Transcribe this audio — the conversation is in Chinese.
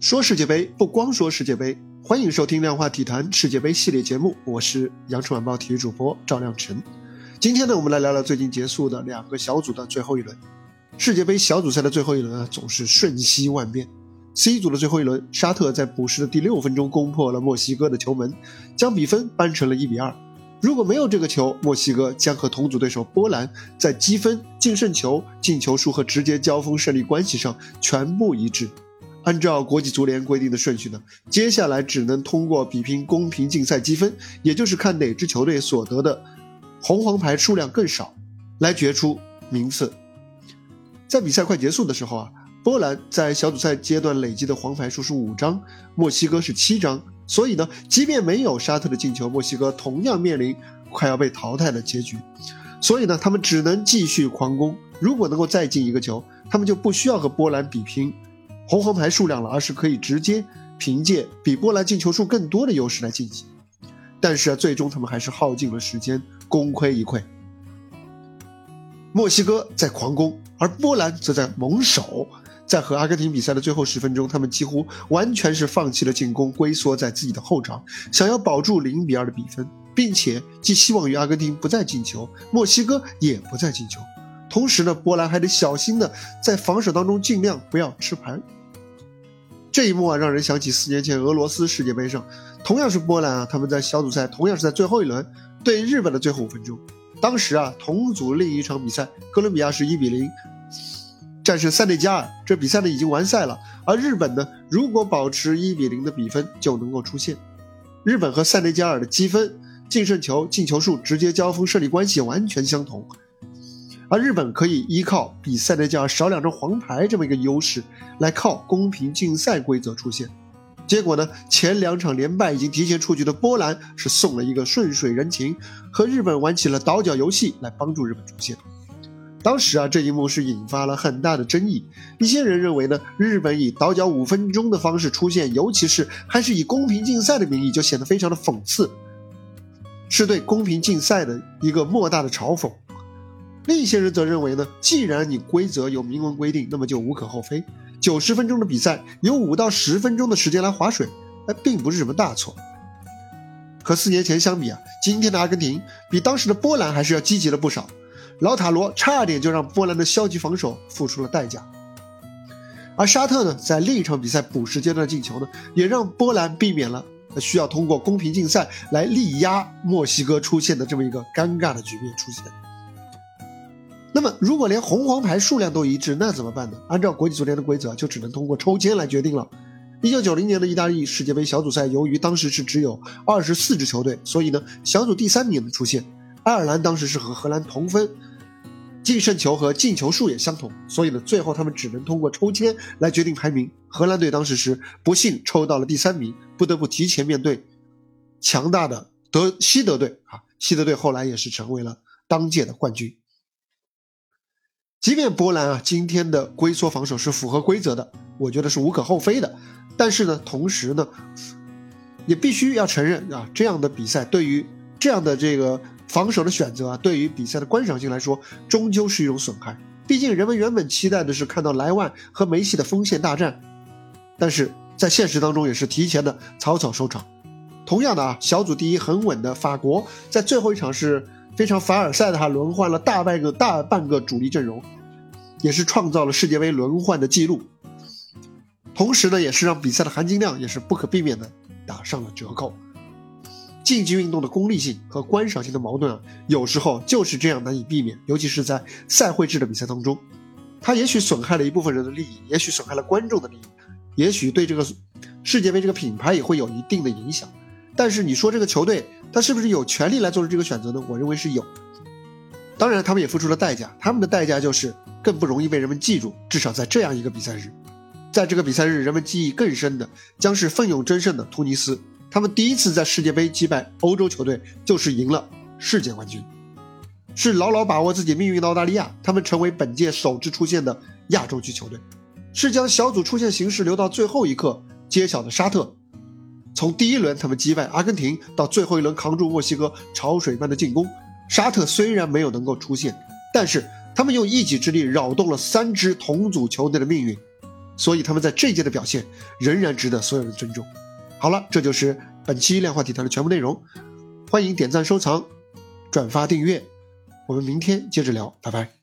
说世界杯不光说世界杯，欢迎收听量化体坛世界杯系列节目，我是羊城晚报体育主播赵亮晨。今天呢，我们来聊聊最近结束的两个小组的最后一轮。世界杯小组赛的最后一轮啊，总是瞬息万变。C 组的最后一轮，沙特在补时的第六分钟攻破了墨西哥的球门，将比分扳成了一比二。如果没有这个球，墨西哥将和同组对手波兰在积分、净胜球、进球数和直接交锋胜利关系上全部一致。按照国际足联规定的顺序呢，接下来只能通过比拼公平竞赛积分，也就是看哪支球队所得的红黄牌数量更少，来决出名次。在比赛快结束的时候啊，波兰在小组赛阶段累积的黄牌数是五张，墨西哥是七张，所以呢，即便没有沙特的进球，墨西哥同样面临快要被淘汰的结局。所以呢，他们只能继续狂攻。如果能够再进一个球，他们就不需要和波兰比拼。红黄牌数量了，而是可以直接凭借比波兰进球数更多的优势来晋级。但是啊，最终他们还是耗尽了时间，功亏一篑。墨西哥在狂攻，而波兰则在猛守。在和阿根廷比赛的最后十分钟，他们几乎完全是放弃了进攻，龟缩在自己的后场，想要保住零比二的比分，并且寄希望于阿根廷不再进球，墨西哥也不再进球。同时呢，波兰还得小心的在防守当中尽量不要吃牌。这一幕啊，让人想起四年前俄罗斯世界杯上，同样是波兰啊，他们在小组赛同样是在最后一轮对日本的最后五分钟。当时啊，同组另一场比赛，哥伦比亚是一比零战胜塞内加尔，这比赛呢已经完赛了。而日本呢，如果保持一比零的比分，就能够出线。日本和塞内加尔的积分、净胜球、进球数、直接交锋胜利关系完全相同。而日本可以依靠比赛内加尔少两张黄牌这么一个优势，来靠公平竞赛规则出线。结果呢，前两场连败已经提前出局的波兰是送了一个顺水人情，和日本玩起了倒脚游戏来帮助日本出线。当时啊，这一幕是引发了很大的争议。一些人认为呢，日本以倒脚五分钟的方式出现，尤其是还是以公平竞赛的名义，就显得非常的讽刺，是对公平竞赛的一个莫大的嘲讽。另一些人则认为呢，既然你规则有明文规定，那么就无可厚非。九十分钟的比赛，有五到十分钟的时间来划水，那并不是什么大错。和四年前相比啊，今天的阿根廷比当时的波兰还是要积极了不少。老塔罗差点就让波兰的消极防守付出了代价，而沙特呢，在另一场比赛补时阶段进球呢，也让波兰避免了需要通过公平竞赛来力压墨西哥出现的这么一个尴尬的局面出现。那么，如果连红黄牌数量都一致，那怎么办呢？按照国际足联的规则，就只能通过抽签来决定了。一九九零年的意大利世界杯小组赛，由于当时是只有二十四支球队，所以呢，小组第三名的出现。爱尔兰当时是和荷兰同分，净胜球和进球数也相同，所以呢，最后他们只能通过抽签来决定排名。荷兰队当时是不幸抽到了第三名，不得不提前面对强大的德西德队啊。西德队后来也是成为了当届的冠军。即便波兰啊今天的龟缩防守是符合规则的，我觉得是无可厚非的。但是呢，同时呢，也必须要承认啊，这样的比赛对于这样的这个防守的选择啊，对于比赛的观赏性来说，终究是一种损害。毕竟人们原本期待的是看到莱万和梅西的锋线大战，但是在现实当中也是提前的草草收场。同样的啊，小组第一很稳的法国，在最后一场是。非常凡尔赛的哈，轮换了大半个大半个主力阵容，也是创造了世界杯轮换的记录。同时呢，也是让比赛的含金量也是不可避免的打上了折扣。竞技运动的功利性和观赏性的矛盾啊，有时候就是这样难以避免，尤其是在赛会制的比赛当中，它也许损害了一部分人的利益，也许损害了观众的利益，也许对这个世界杯这个品牌也会有一定的影响。但是你说这个球队他是不是有权利来做出这个选择呢？我认为是有。当然，他们也付出了代价，他们的代价就是更不容易被人们记住。至少在这样一个比赛日，在这个比赛日，人们记忆更深的将是奋勇争胜的突尼斯。他们第一次在世界杯击败欧洲球队，就是赢了世界冠军，是牢牢把握自己命运的澳大利亚。他们成为本届首支出现的亚洲区球队，是将小组出线形势留到最后一刻揭晓的沙特。从第一轮他们击败阿根廷到最后一轮扛住墨西哥潮水般的进攻，沙特虽然没有能够出线，但是他们用一己之力扰动了三支同组球队的命运。所以他们在这一届的表现仍然值得所有人尊重。好了，这就是本期量化体坛的全部内容，欢迎点赞、收藏、转发、订阅，我们明天接着聊，拜拜。